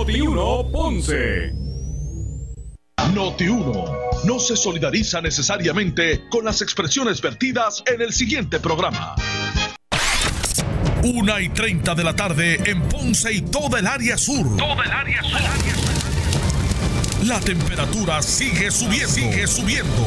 Noti1 Ponce. Noti1 no se solidariza necesariamente con las expresiones vertidas en el siguiente programa. Una y 30 de la tarde en Ponce y toda el área sur. Toda el área sur. La temperatura sigue subiendo. Sigue subiendo.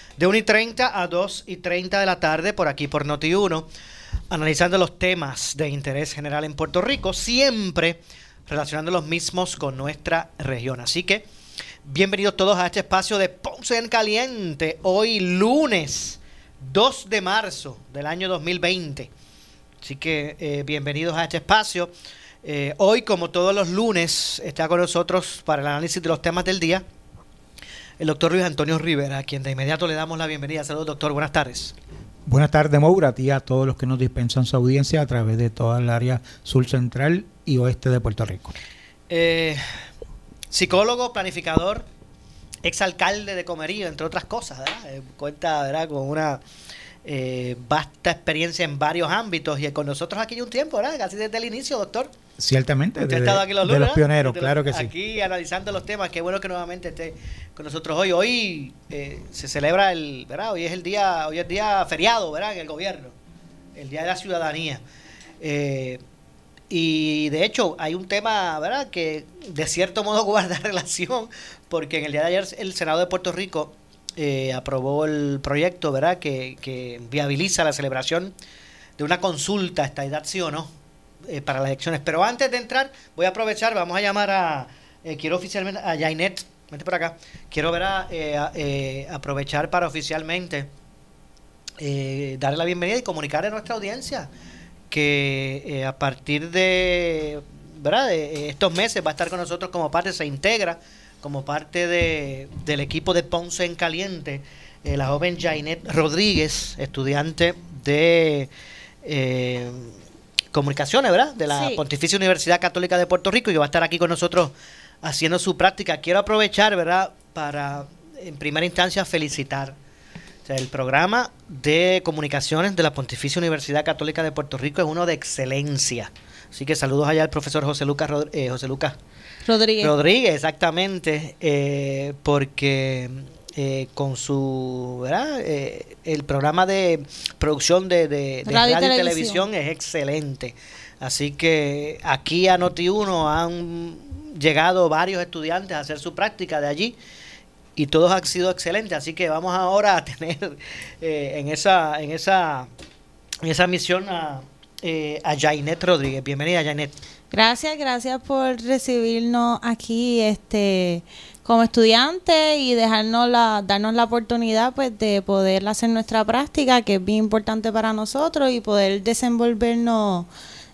de 1 y 30 a 2 y 30 de la tarde por aquí por Noti1, analizando los temas de interés general en Puerto Rico, siempre relacionando los mismos con nuestra región. Así que bienvenidos todos a este espacio de Ponce en Caliente, hoy lunes 2 de marzo del año 2020. Así que eh, bienvenidos a este espacio. Eh, hoy, como todos los lunes, está con nosotros para el análisis de los temas del día el doctor Luis Antonio Rivera, a quien de inmediato le damos la bienvenida. Saludos, doctor. Buenas tardes. Buenas tardes, Moura, a ti a todos los que nos dispensan su audiencia a través de toda el área sur central y oeste de Puerto Rico. Eh, psicólogo, planificador, exalcalde de Comerío, entre otras cosas, ¿verdad? Eh, cuenta, ¿verdad? Con una eh, vasta experiencia en varios ámbitos y con nosotros aquí un tiempo, ¿verdad? Casi desde el inicio, doctor. Ciertamente, de, los, pioneros, claro que sí. Aquí analizando los temas, qué bueno que nuevamente esté con nosotros hoy. Hoy eh, se celebra el, ¿verdad? Hoy es el día, hoy es día feriado, ¿verdad? En el gobierno, el día de la ciudadanía. Eh, y de hecho hay un tema, ¿verdad? Que de cierto modo guarda relación, porque en el día de ayer el Senado de Puerto Rico eh, aprobó el proyecto, ¿verdad? Que, viabiliza la celebración de una consulta, esta edad sí o no, eh, para las elecciones. Pero antes de entrar, voy a aprovechar, vamos a llamar a, eh, quiero oficialmente, a Jainet, vente por acá, quiero ver a, eh, aprovechar para oficialmente darle la bienvenida y comunicar a nuestra audiencia que a partir de, ¿verdad? de estos meses va a estar con nosotros como parte, se integra como parte de, del equipo de Ponce en Caliente, la joven Jainet Rodríguez, estudiante de comunicaciones, ¿verdad? De la Pontificia Universidad Católica de Puerto Rico y que va a estar aquí con nosotros haciendo su práctica. Quiero aprovechar, ¿verdad? Para, en primera instancia, felicitar. el programa de comunicaciones de la Pontificia Universidad Católica de Puerto Rico es uno de excelencia. Así que saludos allá al profesor José Lucas, eh, José Lucas Rodríguez. Rodríguez, exactamente, eh, porque eh, con su, ¿verdad? Eh, el programa de producción de, de, radio, y televisión. es excelente. Así que aquí a Noti1 han llegado varios estudiantes a hacer su práctica de allí y todos han sido excelentes. Así que vamos ahora a tener eh, en esa en esa en esa misión a, a Jainet Rodríguez. Bienvenida, Jainet. Gracias, gracias por recibirnos aquí. Este como estudiante y dejarnos la, darnos la oportunidad pues de poder hacer nuestra práctica, que es bien importante para nosotros, y poder desenvolvernos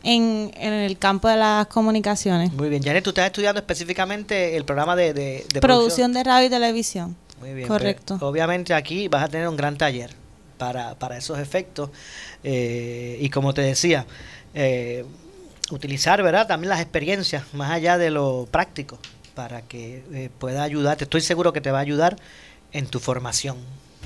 en, en el campo de las comunicaciones. Muy bien, Janet, tú estás estudiando específicamente el programa de, de, producción, de radio y televisión. Muy bien. Correcto. obviamente aquí vas a tener un gran taller para, para esos efectos. Eh, y como te decía, eh, utilizar, ¿verdad? También las experiencias, más allá de lo práctico para que eh, pueda ayudarte. Estoy seguro que te va a ayudar en tu formación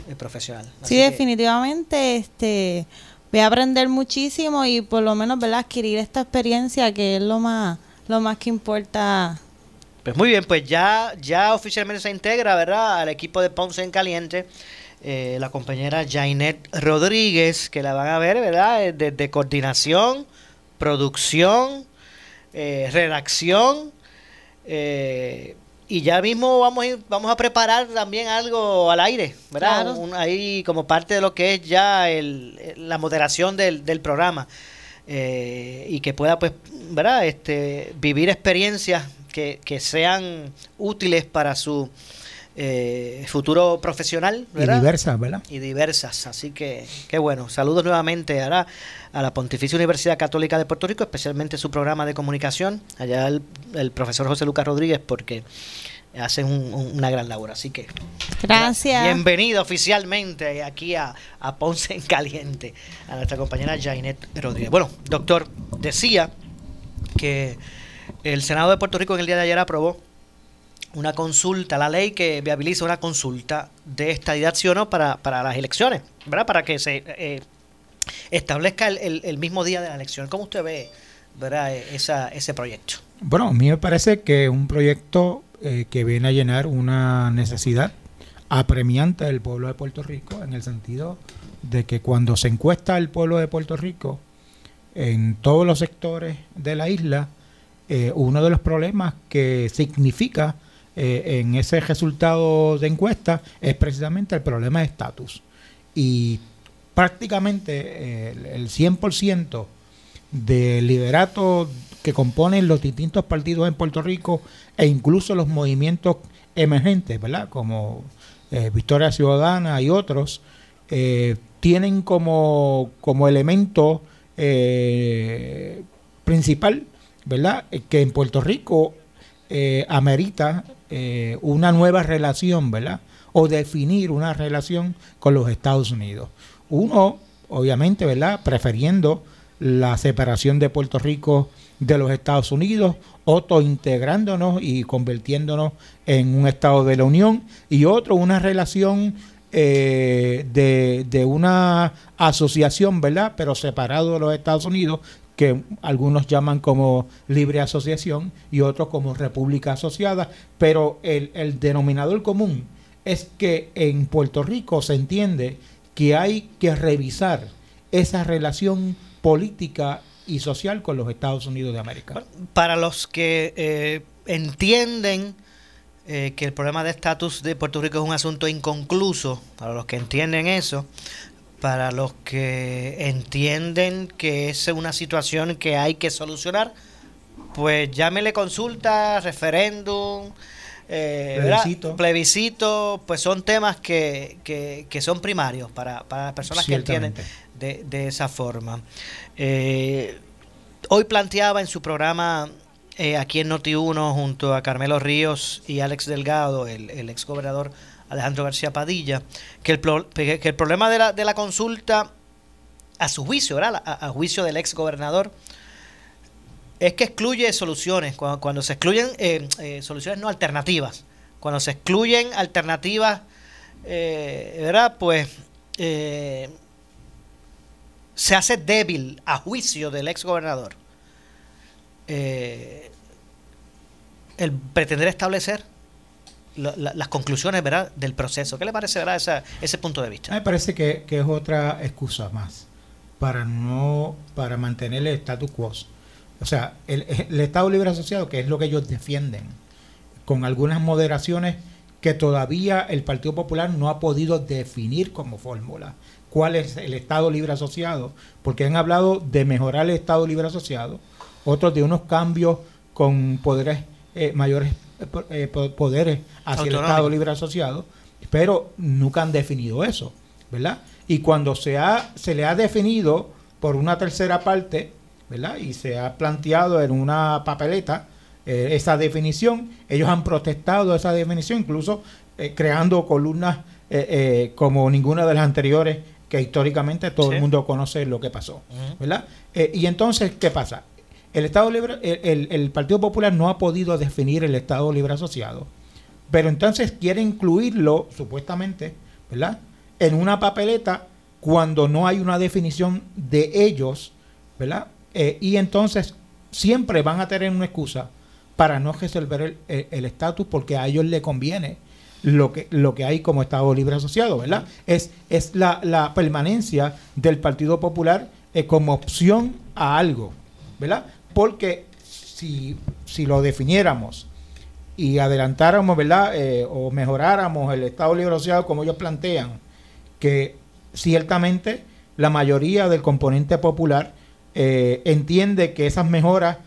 eh, profesional. sí, definitivamente. Este, voy a aprender muchísimo y por lo menos ¿verdad? adquirir esta experiencia que es lo más, lo más que importa. Pues muy bien, pues ya, ya oficialmente se integra, ¿verdad? Al equipo de Ponce en Caliente. Eh, la compañera Jainet Rodríguez, que la van a ver, ¿verdad? Desde coordinación, producción, redacción eh, y ya mismo vamos a, vamos a preparar también algo al aire, ¿verdad? ahí como parte de lo que es ya la moderación del, programa. Eh, y que pueda, pues, ¿verdad? Este, vivir experiencias que, sean útiles para su eh, futuro profesional. Y diversas, ¿verdad? Y diversas. Así que, qué bueno. Saludos nuevamente ahora a la Pontificia Universidad Católica de Puerto Rico, especialmente su programa de comunicación. Allá el, el profesor José Lucas Rodríguez, porque hacen una gran labor. Así que. Gracias. Bienvenida oficialmente aquí a, a, Ponce en Caliente, a nuestra compañera Jainet Rodríguez. Bueno, doctor, decía que el Senado de Puerto Rico en el día de ayer aprobó una consulta, la ley que viabiliza una consulta de estadidad sí o no para, para las elecciones, ¿verdad? Para que se eh, establezca el, el, mismo día de la elección. ¿Cómo usted ve ¿verdad? Esa, ese proyecto? Bueno, a mí me parece que un proyecto eh, que viene a llenar una necesidad apremiante del pueblo de Puerto Rico, en el sentido de que cuando se encuesta el pueblo de Puerto Rico en todos los sectores de la isla, eh, uno de los problemas que significa eh, en ese resultado de encuesta es precisamente el problema de estatus. Y prácticamente el 100% del liderato que componen los distintos partidos en Puerto Rico e incluso los movimientos emergentes, ¿verdad? Como eh, Victoria Ciudadana y otros, eh, tienen como, como elemento eh, principal, ¿verdad? Que en Puerto Rico amerita una nueva relación, ¿verdad? O definir una relación con los Estados Unidos. Uno, obviamente, ¿verdad? Prefiriendo la separación de Puerto Rico de los Estados Unidos, otro integrándonos y convirtiéndonos en un Estado de la Unión, y otro una relación eh, de, de, una asociación, ¿verdad? Pero separado de los Estados Unidos, que algunos llaman como libre asociación y otros como república asociada, pero el, el denominador común es que en Puerto Rico se entiende que hay que revisar esa relación política y social con los Estados Unidos de América. Para los que eh, entienden eh, que el problema de estatus de Puerto Rico es un asunto inconcluso, para los que entienden eso, para los que entienden que es una situación que hay que solucionar, pues llámele consulta, referéndum, eh, plebiscito. plebiscito, pues son temas que, que, que son primarios para, para las personas que entienden de, de esa forma. Eh, hoy planteaba en su programa eh, aquí en Noti1 junto a Carmelo Ríos y Alex Delgado, el, el ex gobernador Alejandro García Padilla, que el, problema de la, consulta, a su juicio, ¿verdad? A, juicio del ex gobernador, es que excluye soluciones. Cuando, se excluyen eh, eh, soluciones no alternativas, cuando se excluyen alternativas, ¿verdad? Pues se hace débil a juicio del ex gobernador eh, el pretender establecer las conclusiones ¿verdad? del proceso. ¿Qué le parece ¿verdad? ese punto de vista? Me parece que, es otra excusa más para no para mantener el status quo. O sea, el Estado Libre Asociado, que es lo que ellos defienden, con algunas moderaciones que todavía el Partido Popular no ha podido definir como fórmula cuál es el Estado Libre Asociado, porque han hablado de mejorar el Estado Libre Asociado, otros de unos cambios con poderes eh, mayores eh, poderes hacia el Estado Libre Asociado, pero nunca han definido eso, ¿verdad? Y cuando se, ha, se le ha definido por una tercera parte, ¿verdad? Y se ha planteado en una papeleta eh, esa definición, ellos han protestado esa definición, incluso creando columnas como ninguna de las anteriores que históricamente todo el mundo conoce lo que pasó, ¿verdad? Eh, y entonces, ¿qué pasa? El Estado Libre, el, Partido Popular no ha podido definir el Estado Libre Asociado, pero entonces quiere incluirlo, supuestamente, ¿verdad? En una papeleta cuando no hay una definición de ellos, ¿verdad? Eh, y entonces siempre van a tener una excusa para no resolver el estatus porque a ellos le conviene lo que, lo que hay como Estado Libre Asociado, ¿verdad? Es, es la, la permanencia del Partido Popular eh, como opción a algo, ¿verdad? Porque si, si lo definiéramos y adelantáramos, ¿verdad? Eh, o mejoráramos el Estado Libre Asociado como ellos plantean, que ciertamente la mayoría del componente popular eh, entiende que esas mejoras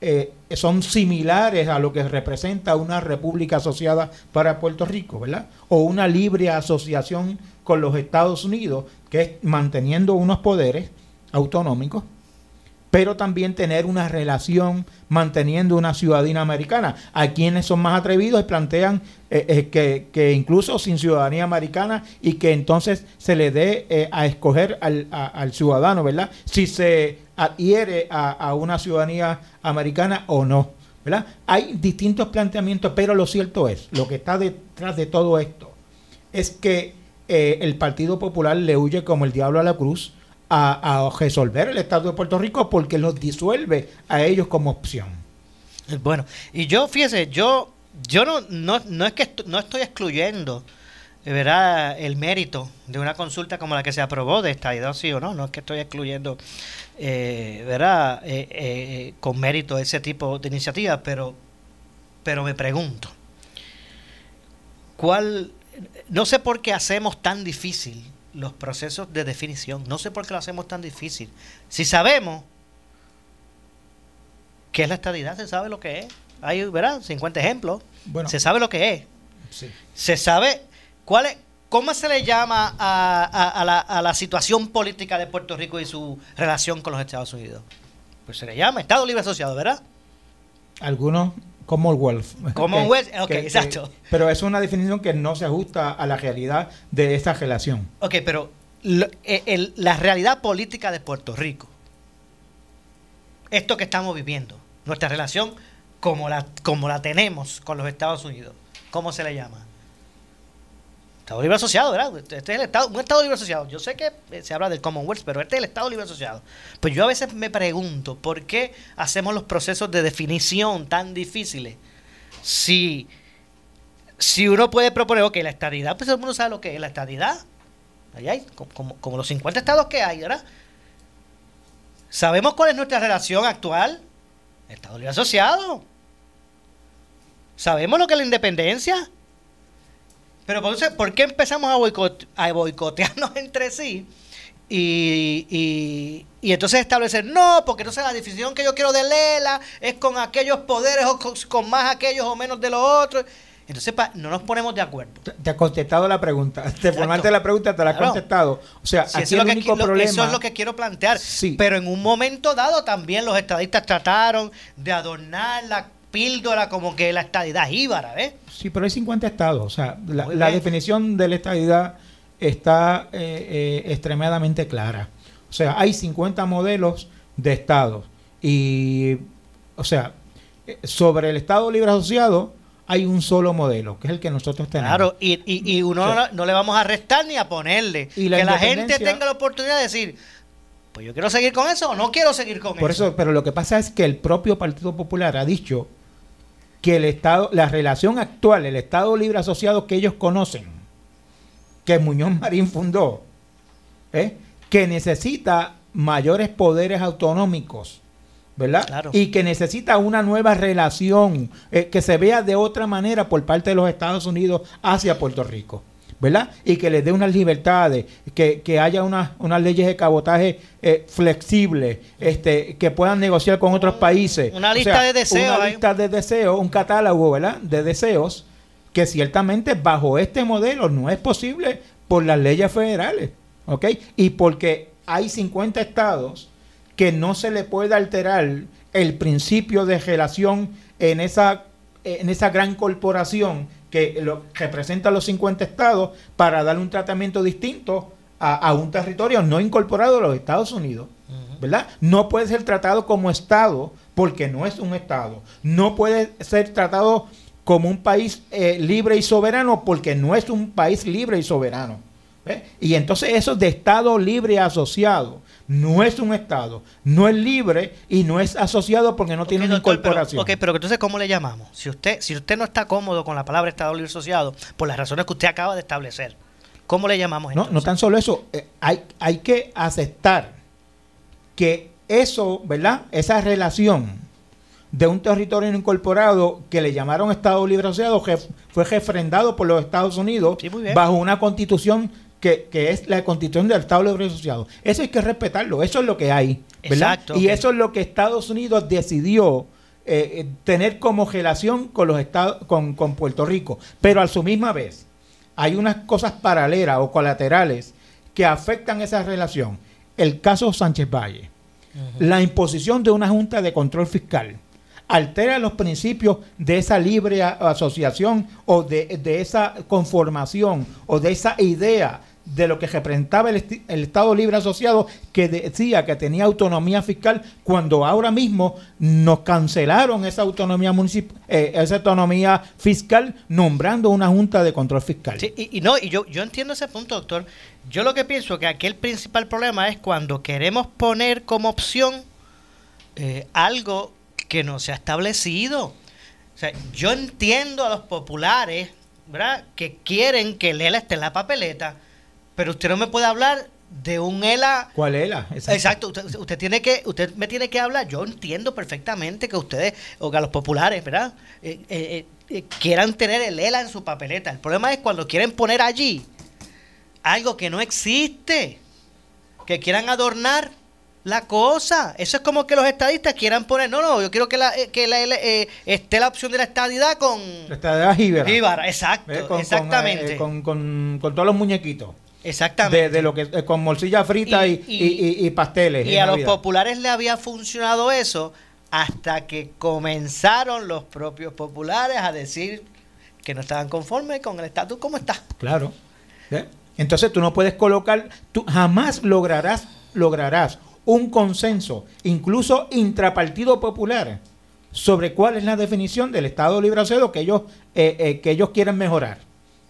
eh, son similares a lo que representa una república asociada para Puerto Rico, ¿verdad? O una libre asociación con los Estados Unidos, que es manteniendo unos poderes autonómicos, pero también tener una relación manteniendo una ciudadanía americana. Hay quienes son más atrevidos plantean eh, eh, que, que, incluso sin ciudadanía americana y que entonces se le dé eh, a escoger al, al, ciudadano, ¿verdad? Si se adhiere a, a, una ciudadanía americana o no, ¿verdad? Hay distintos planteamientos, pero lo cierto es, lo que está detrás de todo esto es que el Partido Popular le huye como el diablo a la cruz a, resolver el Estado de Puerto Rico porque los disuelve a ellos como opción. Bueno, y yo, fíjese, yo, yo no, no, no es que no estoy excluyendo ¿verdad? el mérito de una consulta como la que se aprobó de esta sí o no, no es que estoy excluyendo eh, ¿verdad? Eh, eh, con mérito ese tipo de iniciativas, pero, pero me pregunto, ¿cuál, no sé por qué hacemos tan difícil los procesos de definición. No sé por qué lo hacemos tan difícil. Si sabemos qué es la estadidad, se sabe lo que es. Hay, ¿verdad? 50 ejemplos. Bueno, se sabe lo que es. Se sabe cuál es, cómo se le llama a, la, a la situación política de Puerto Rico y su relación con los Estados Unidos. Pues se le llama Estado Libre Asociado, ¿verdad? Algunos Commonwealth. Commonwealth, ok, exacto. pero es una definición que no se ajusta a la realidad de esta relación. Ok, pero eh, la realidad política de Puerto Rico, esto que estamos viviendo, nuestra relación como la, como la tenemos con los Estados Unidos, ¿cómo se le llama? Estado Libre Asociado, ¿verdad? Este es el Estado, un Estado Libre Asociado. Yo sé que eh, se habla del Commonwealth, pero este es el Estado Libre Asociado. Pues yo a veces me pregunto, ¿por qué hacemos los procesos de definición tan difíciles? Si, si uno puede proponer, ok, la estadidad, pues todo el mundo sabe lo que es la estadidad. Ahí hay, como, como los 50 estados que hay, ¿verdad? ¿Sabemos cuál es nuestra relación actual? Estado Libre Asociado. ¿Sabemos lo que es la independencia? Pero ¿por qué empezamos a, a boicotearnos entre sí? Y, y, entonces establecer, no, porque entonces la definición que yo quiero de Lela es con aquellos poderes o con, más aquellos o menos de los otros. Entonces no nos ponemos de acuerdo. Te ha contestado la pregunta. Te ponerte la pregunta, te la ha contestado. O sea, aquí el único problema... Eso es lo que quiero plantear. Pero en un momento dado también los estadistas trataron de adornar la píldora como que la estadidad íbara, ¿ves? Sí, pero hay 50 estados. O sea, la, definición de la estadidad está eh, eh, extremadamente clara. O sea, hay 50 modelos de estados. Y, o sea, eh, sobre el Estado Libre Asociado hay un solo modelo, que es el que nosotros tenemos. Claro, y, y, uno no, le vamos a restar ni a ponerle. Y que la gente tenga la oportunidad de decir, pues yo quiero seguir con eso o no quiero seguir con eso. Por eso, pero lo que pasa es que el propio Partido Popular ha dicho que el Estado, la relación actual, el Estado Libre Asociado que ellos conocen, que Muñoz Marín fundó, ¿eh? que necesita mayores poderes autonómicos, ¿verdad? Y que necesita una nueva relación eh, que se vea de otra manera por parte de los Estados Unidos hacia Puerto Rico. ¿Verdad? Y que les dé unas libertades, que, que haya unas, unas leyes de cabotaje eh, flexibles, este, que puedan negociar con otros países. Una lista de deseos. Una lista de deseos, un catálogo, ¿verdad? De deseos, que ciertamente bajo este modelo no es posible por las leyes federales, ¿ok? Y porque hay 50 estados que no se le puede alterar el principio de relación en esa, en esa gran corporación que lo, representa a los 50 estados para darle un tratamiento distinto a, un territorio no incorporado a los Estados Unidos. ¿Verdad? No puede ser tratado como Estado porque no es un Estado. No puede ser tratado como un país eh, libre y soberano porque no es un país libre y soberano. Y entonces eso de Estado libre asociado no es un Estado, no es libre y no es asociado porque no tiene una incorporación. ok, pero entonces, ¿cómo le llamamos? Si usted, si usted no está cómodo con la palabra Estado libre asociado, por las razones que usted acaba de establecer, ¿cómo le llamamos entonces? No, no tan solo eso, eh, hay, hay que aceptar que eso, ¿verdad? Esa relación de un territorio incorporado que le llamaron Estado Libre Asociado fue refrendado por los Estados Unidos bajo una constitución que, es la constitución del Estado Libre Asociado. Eso hay que respetarlo, eso es lo que hay. ¿verdad? y eso es lo que Estados Unidos decidió eh, eh, tener como relación con los estados, con, con Puerto Rico, pero a su misma vez hay unas cosas paralelas o colaterales que afectan esa relación. El caso Sánchez Valle, la imposición de una junta de control fiscal altera los principios de esa libre asociación o de, de esa conformación o de esa idea de lo que representaba el, Estado Libre Asociado que decía que tenía autonomía fiscal cuando ahora mismo nos cancelaron esa autonomía eh, esa autonomía fiscal nombrando una junta de control fiscal. Y, no, y yo, yo entiendo ese punto, doctor. Yo lo que pienso que aquí el principal problema es cuando queremos poner como opción eh, algo que no se ha establecido. O sea, yo entiendo a los populares, ¿verdad? Que quieren que el ELA esté en la papeleta, pero usted no me puede hablar de un ELA ¿Cuál es la? Exacto, usted, usted tiene que, usted me tiene que hablar. Yo entiendo perfectamente que ustedes, o que los populares, ¿verdad? Eh, eh, eh, quieran tener el ELA en su papeleta. El problema es cuando quieren poner allí algo que no existe, que quieran adornar la cosa. Eso es como que los estadistas quieran poner, no, no, yo quiero que, la, que la, eh, esté la opción de la estadidad con La estadía jíbara. Jíbara, exacto, ¿Ves? Con- con, exactamente. eh, Con, con- con todos los muñequitos. Exactamente. De, de lo que eh, con morcilla frita y, Y- y- y- y pasteles. Y a los populares le había funcionado eso hasta que comenzaron los propios populares a decir que no estaban conformes con el estatus como está. Claro. Entonces tú no puedes colocar, tú jamás lograrás, lograrás un consenso, incluso intrapartido popular, sobre cuál es la definición del Estado Libre que ellos, eh, eh, que ellos quieren mejorar.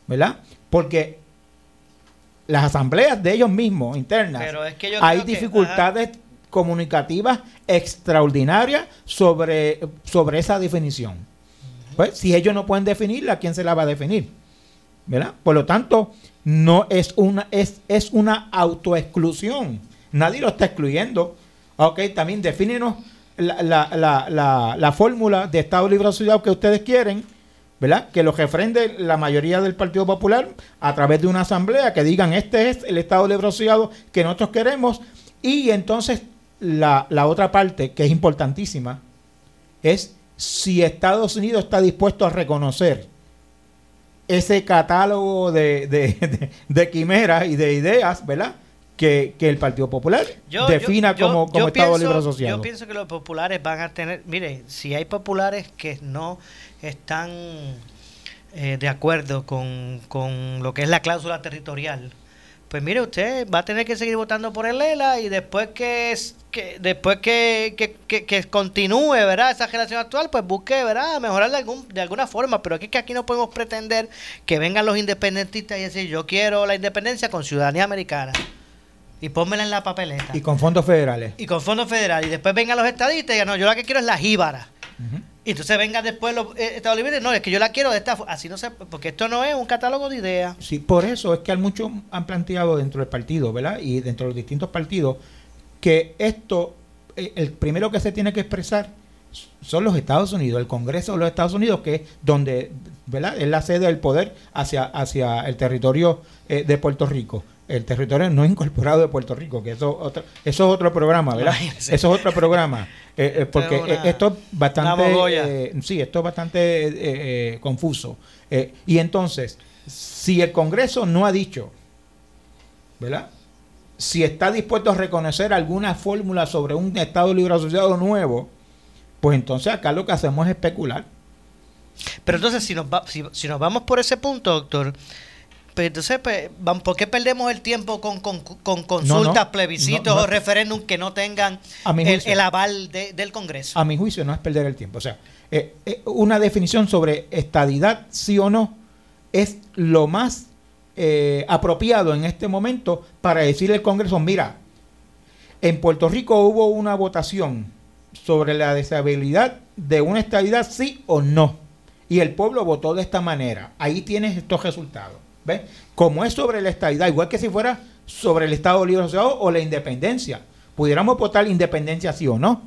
¿Verdad? Porque las asambleas de ellos mismos, internas, Pero es que yo hay que- dificultades comunicativas extraordinarias sobre, sobre esa definición. Pues, si ellos no pueden definirla, ¿quién se la va a definir? ¿Verdad? Por lo tanto, no es una, es, es una autoexclusión. Nadie lo está excluyendo. Ok, también defínenos la, la, la, la, la fórmula de Estado Libre Asociado que ustedes quieren, ¿verdad? Que lo refrende la mayoría del Partido Popular a través de una asamblea que digan este es el Estado Libre Asociado que nosotros queremos. Y entonces la, la otra parte, que es importantísima, es si Estados Unidos está dispuesto a reconocer ese catálogo de, de, de- de quimeras y de ideas, ¿verdad? Que, que el Partido Popular Yo- defina yo- yo- como, Estado pienso- Libre Asociado. Yo pienso que los populares van a tener, mire, si hay populares que no están eh, de acuerdo con, con lo que es la cláusula territorial, pues mire usted va a tener que seguir votando por el ELA y después que es- que después que, que, que- continúe verdad esa generación actual pues busque verdad mejorar de algún de alguna forma pero aquí que aquí no podemos pretender que vengan los independentistas y decir yo quiero la independencia con ciudadanía americana y pónmela en la papeleta Y con fondos federales. y con fondos federales. Y después vengan los estadistas y digan, no, yo la que quiero es la jíbara. Ujú. Y entonces vengan después los eh, Estados Libres, no, es que yo la quiero de esta forma. Así no se, porque esto no es un catálogo de ideas. Sí, por eso es que muchos han planteado dentro del partido, ¿verdad? Y dentro de los distintos partidos, que esto, eh, el primero que se tiene que expresar son los Estados Unidos, el Congreso de los Estados Unidos, que es donde, ¿verdad? Es la sede del poder hacia, hacia el territorio eh, de Puerto Rico. El territorio no incorporado de Puerto Rico, que eso, otro, eso es otro programa, ¿verdad? Eso es otro programa. Eh, eh, porque Esto es eh, una- esto es bastante... eh, sí, esto es bastante confuso. Y entonces, si el Congreso no ha dicho, ¿verdad? Si está dispuesto a reconocer alguna fórmula sobre un Estado Libre Asociado nuevo, pues entonces acá lo que hacemos es especular. Pero entonces, si nos, va- si, si nos vamos por ese punto, doctor, pues entonces, pues, ¿por qué perdemos el tiempo con, con, con consultas, no, plebiscitos no, o referéndum que no tengan el, aval de- del Congreso? A mi juicio no es perder el tiempo. O sea, eh, eh, una definición sobre estadidad, sí o no, es lo más eh, apropiado en este momento para decirle al Congreso, mira, en Puerto Rico hubo una votación sobre la deshabilidad de una estadidad, sí o no. Y el pueblo votó de esta manera. Ahí tienes estos resultados. ¿Ves? Como es sobre la estadidad, igual que si fuera sobre el Estado Libre Asociado o la independencia. Pudiéramos votar independencia sí o no.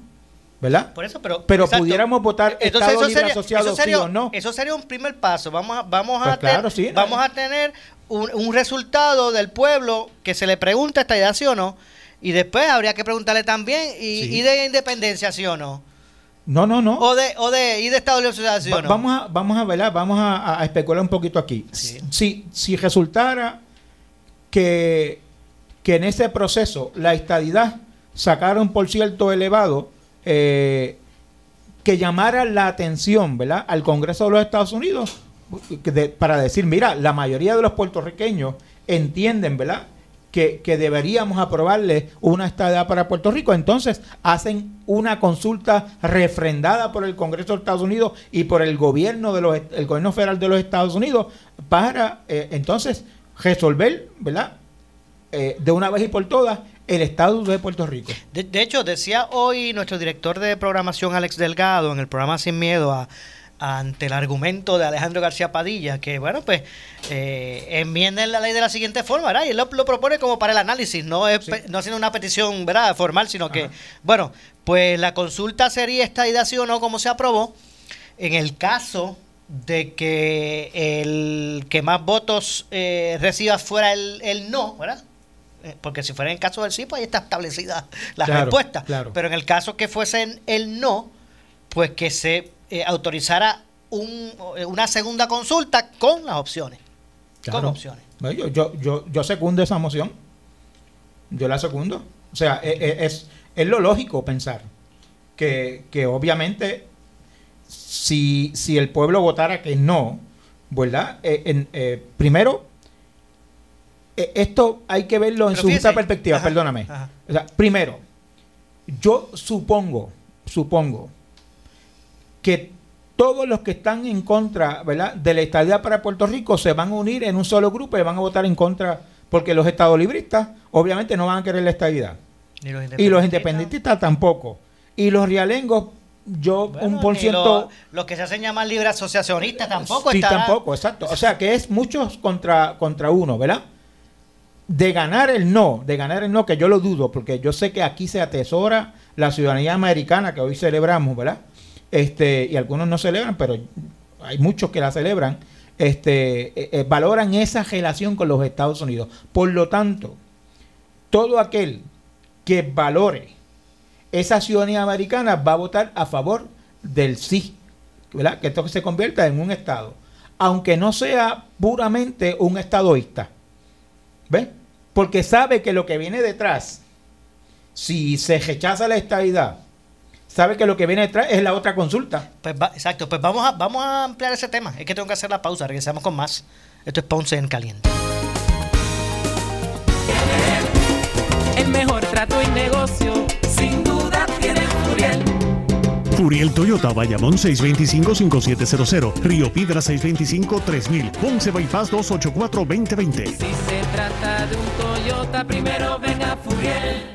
¿Verdad? Por eso, pero, Pero exacto. pudiéramos votar Entonces, Estado Libre sería, Asociado sería- sí o no. Eso sería un primer paso. Vamos a, vamos a, Pues tener, claro, sí, vamos no. a tener un, un resultado del pueblo que se le pregunta esta idea sí o no. Y después habría que preguntarle también, y, Sí. y de independencia sí o no. No, no, no. O de, o de, y de Estado Libre Asociación. Va-. Vamos a, vamos a velar, vamos a, a especular un poquito aquí. Sí. Si, si resultara que, que en ese proceso la estadidad sacaron por cierto elevado, eh, que llamara la atención ¿verdad? al Congreso de los Estados Unidos de- para decir, mira, la mayoría de los puertorriqueños entienden, ¿verdad? Que, deberíamos aprobarle una estadía para Puerto Rico. Entonces hacen una consulta refrendada por el Congreso de Estados Unidos y por el gobierno de los el gobierno federal de los Estados Unidos para eh, entonces resolver, ¿verdad? Eh, de una vez y por todas el estatus de Puerto Rico. De, de hecho, decía hoy nuestro director de programación, Alex Delgado, en el programa Sin Miedo, a- ante el argumento de Alejandro García Padilla, que, bueno, pues eh, enmienden la ley de la siguiente forma, ¿verdad? Y él lo, lo propone como para el análisis, no es no haciendo una petición, ¿verdad?, formal, sino que, bueno, pues la consulta sería esta idea sí o no, como se aprobó, en el caso de que el que más votos eh, reciba fuera el, el no, ¿verdad? Eh, Porque si fuera en el caso del sí, pues ahí está establecida la Claro, respuesta. claro. Pero en el caso que fuese el no, pues que se eh, autorizara un- eh, una segunda consulta con las opciones. Con opciones. Yo, yo, yo, yo secundo esa moción. Yo la secundo. O sea, e- e- es, es lo lógico pensar que, que obviamente si, si el pueblo votara que no, ¿verdad? Eh, en- eh, primero, eh, esto hay que verlo en Pero su justa perspectiva, ajá, perdóname. ajá. O sea, primero, yo supongo, supongo que todos los que están en contra ¿verdad? de la estadía para Puerto Rico se van a unir en un solo grupo y van a votar en contra, porque los estados libristas obviamente no van a querer la estadidad. Y los Y los independentistas tampoco. Y los realengos, yo Bueno, un por ciento... Los, los que se hacen llamar libre asociacionistas tampoco Sí, tampoco, exacto. O sea que es muchos contra, contra uno, ¿verdad? De ganar el no, de ganar el no, que yo lo dudo, porque yo sé que aquí se atesora la ciudadanía americana que hoy celebramos, ¿verdad? Este, y algunos no celebran, pero hay muchos que la celebran, este, eh, eh, valoran esa relación con los Estados Unidos. Por lo tanto, todo aquel que valore esa ciudadanía americana va a votar a favor del sí. Que esto se convierta en un Estado, aunque no sea puramente un estadoísta. Porque sabe que lo que viene detrás, si se rechaza la estabilidad, sabe que lo que viene detrás es la otra consulta. Pues va- exacto, pues vamos a, vamos a ampliar ese tema. Es que tengo que hacer la pausa, regresamos con más. Esto es Ponce en Caliente. El mejor trato y negocio, sin duda tiene Furiel. Furiel Toyota, Bayamón 625-5700, Río Piedra 625-3000, Ponce Bypass 284-2020. Si se trata de un Toyota, primero ven a Furiel.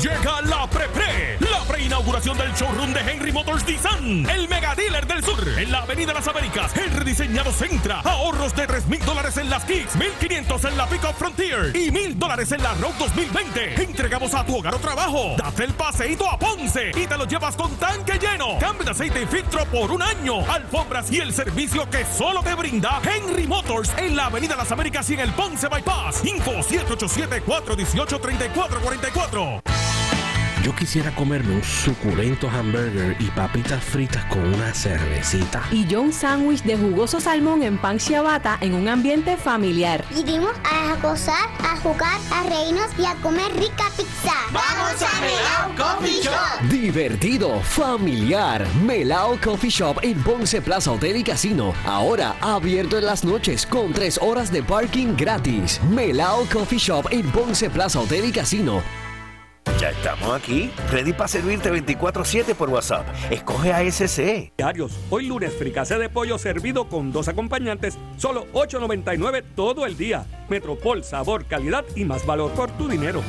Llega la pre-pre, preinauguración del showroom de Henry Motors Nissan, el mega dealer del sur, en la Avenida Las Américas. El rediseñado Centra, ahorros de 3 mil dólares en las Kicks, 1500 en la Pickup Frontier y mil dólares en la Road 2020. Entregamos a tu hogar o trabajo. Date el paseíto a Ponce y te lo llevas con tanque lleno. Cambio de aceite y filtro por un año. Alfombras y el servicio que solo te brinda Henry Motors en la Avenida Las Américas y en el Ponce Bypass. Info 787-418-3444. Yo quisiera comerme un suculento hamburger y papitas fritas con una cervecita. y yo un sándwich de jugoso salmón en pan ciabatta en un ambiente familiar. Vinimos a gozar, a jugar, a reírnos y a comer rica pizza. ¡Vamos a Melao Coffee Shop! Divertido, familiar. Melao Coffee Shop en Ponce Plaza Hotel y Casino. Ahora abierto en las noches con tres horas de parking gratis. Melao Coffee Shop en Ponce Plaza Hotel y Casino. Ya estamos aquí, ready para servirte 24-7 por WhatsApp. Escoge ASC. Diarios. Hoy lunes, fricase de pollo servido con dos acompañantes, solo 8.99 todo el día. Metropol, sabor, calidad y más valor por tu dinero.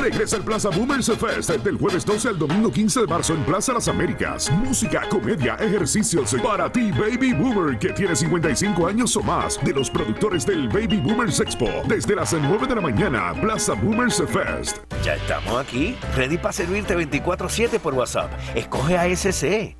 Regresa el Plaza Boomers Fest del jueves 12 al domingo 15 de marzo en Plaza Las Américas. Música, comedia, ejercicios para ti, Baby Boomer, que tiene 55 años o más, de los productores del Baby Boomers Expo. Desde las 9 de la mañana, Plaza Boomers Fest. Ya estamos aquí, ready para servirte 24-7 por WhatsApp. Escoge ASC.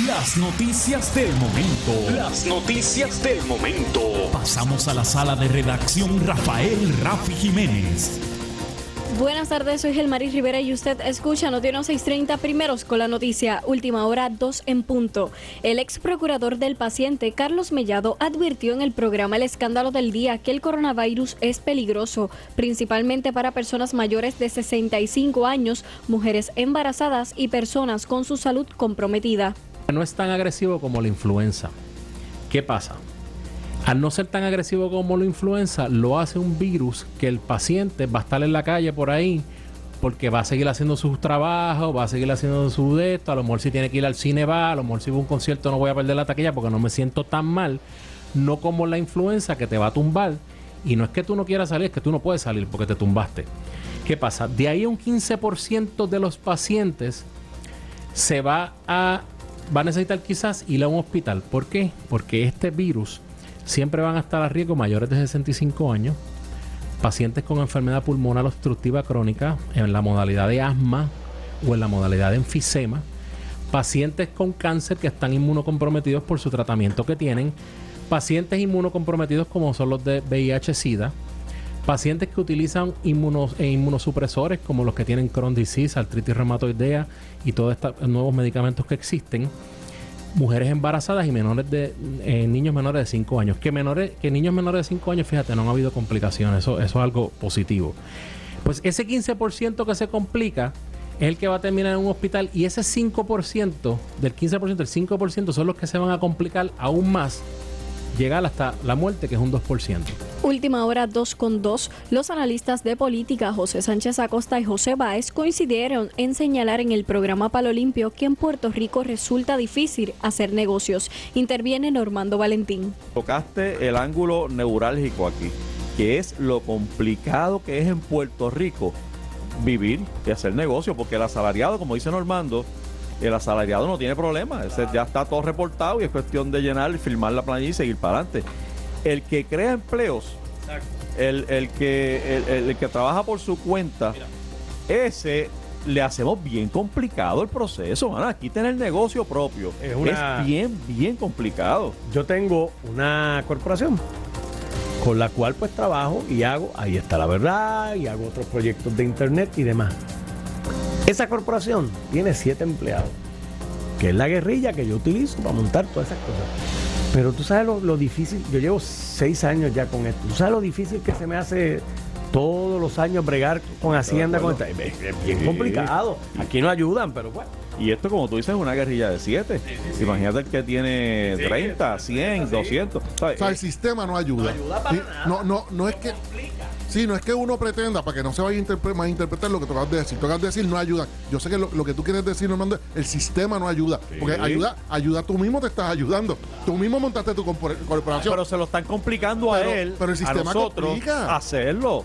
las noticias del momento. Las noticias del momento. Pasamos a la sala de redacción Rafael Rafi Jiménez. Buenas tardes, soy Gelmaris Rivera y usted escucha Noticiero 630 primeros con la noticia Última Hora 2 en punto. El ex procurador del paciente, Carlos Mellado, advirtió en el programa El Escándalo del Día que el coronavirus es peligroso, principalmente para personas mayores de 65 años, mujeres embarazadas y personas con su salud comprometida. No es tan agresivo como la influenza. ¿Qué pasa? Al no ser tan agresivo como la influenza, lo hace un virus que el paciente va a estar en la calle por ahí porque va a seguir haciendo sus trabajos, va a seguir haciendo su de esto, a lo mejor si tiene que ir al cine va, a lo mejor si va a un concierto no voy a perder la taquilla porque no me siento tan mal, no como la influenza que te va a tumbar y no es que tú no quieras salir, es que tú no puedes salir porque te tumbaste. ¿Qué pasa? De ahí un 15% de los pacientes se va a va a necesitar quizás ir a un hospital. ¿Por qué? Porque este virus siempre van a estar a riesgo mayores de 65 años, pacientes con enfermedad pulmonar obstructiva crónica en la modalidad de asma o en la modalidad de enfisema, pacientes con cáncer que están inmunocomprometidos por su tratamiento que tienen, pacientes inmunocomprometidos como son los de VIH-Sida, pacientes que utilizan eh, inmunosupresores como los que tienen Crohn disease, artritis reumatoidea y todos estos nuevos medicamentos que existen, mujeres embarazadas y menores de eh, niños menores de 5 años. Que menores, que niños menores de 5 años, fíjate, no han habido complicaciones. Eso, eso es algo positivo. Pues ese 15% que se complica es el que va a terminar en un hospital y ese 5% del 15%, el 5% son los que se van a complicar aún más llegar hasta la muerte, que es un 2%. Última hora 2 con 2. Los analistas de política José Sánchez Acosta y José Báez coincidieron en señalar en el programa Palo Limpio que en Puerto Rico resulta difícil hacer negocios. Interviene Normando Valentín. Tocaste el ángulo neurálgico aquí, que es lo complicado que es en Puerto Rico vivir y hacer negocio, porque el asalariado, como dice Normando, el asalariado no tiene problema, ya está todo reportado y es cuestión de llenar, firmar la planilla y seguir para adelante. El que crea empleos, el, el que, el, que trabaja por su cuenta, ese le hacemos bien complicado el proceso. Aquí tener negocio propio es, es bien, bien complicado. Yo tengo una corporación con la cual pues trabajo y hago, ahí está la verdad, y hago otros proyectos de internet y demás. Esa corporación tiene siete empleados, que es la guerrilla que yo utilizo para montar todas esas cosas. Pero tú sabes lo, difícil, yo llevo seis años ya con esto, tú sabes lo difícil que se me hace todos los años bregar con Hacienda, con esta, es, bien complicado. Aquí no ayudan, pero bueno. Y esto, como tú dices, es una guerrilla de siete. Imagínate el que tiene 30, 100, 200. O sea, el sistema no ayuda. No, no, no, es que Sí, no es que uno pretenda para que no se vaya a interpretar lo que tú acabas de decir. Tú acabas de decir no ayuda. Yo sé que lo, que tú quieres decir, Normando, el sistema no ayuda. Porque ayuda, ayuda tú mismo te estás ayudando. Tú mismo montaste tu corporación. Pero se lo están complicando a él, pero el sistema a nosotros, complica. hacerlo.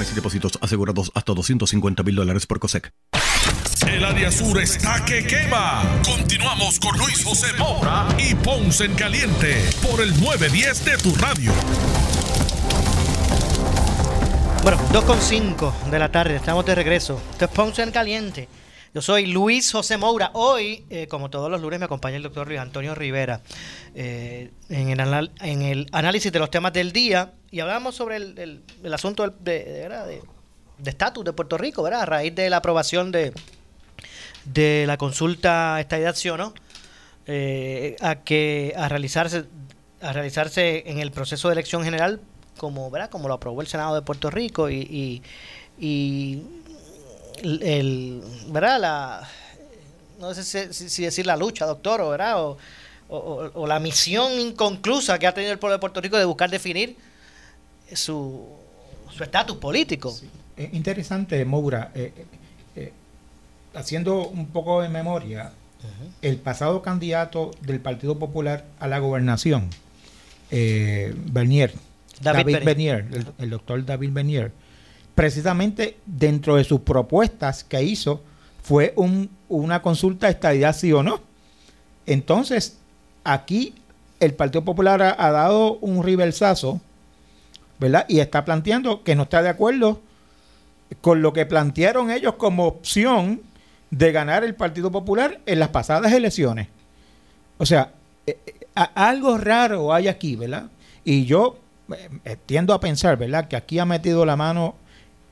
Y depósitos asegurados hasta 250 mil dólares por COSEC. El área sur está que quema. Continuamos con Luis José Moura y Ponce en Caliente por el 910 de tu radio. Bueno, 2.5 de la tarde, estamos de regreso. Esto es Ponce en Caliente. Yo soy Luis José Moura. Hoy, eh, como todos los lunes, me acompaña el doctor Luis Antonio Rivera eh, en, el anal- en el análisis de los temas del día. Y hablamos sobre el, el- asunto de ¿verdad? de de estatus de Puerto Rico, ¿verdad? A raíz de la aprobación de, de la consulta Estadidad sí o no, eh, a que a realizarse a realizarse en el proceso de elección general como ¿verdad? como lo aprobó el Senado de Puerto Rico y, y, el, ¿verdad? la no sé si, decir la lucha doctor ¿verdad? O- o la misión inconclusa que ha tenido el pueblo de Puerto Rico de buscar definir su su estatus político Es interesante, Moura, eh, eh, eh, haciendo un poco de memoria, el pasado candidato del Partido Popular a la gobernación, eh, Bernier, David David, Bernier. Bernier, el, el doctor David Bernier, precisamente dentro de sus propuestas que hizo fue un- una consulta de estadidad sí o no. Entonces, aquí el Partido Popular ha, ha dado un reversazo, ¿verdad? Y está planteando que no está de acuerdo con lo que plantearon ellos como opción de ganar el Partido Popular en las pasadas elecciones. O sea, eh, eh, algo raro hay aquí, ¿verdad? Y yo eh, tiendo a pensar, ¿verdad? Que aquí ha metido la mano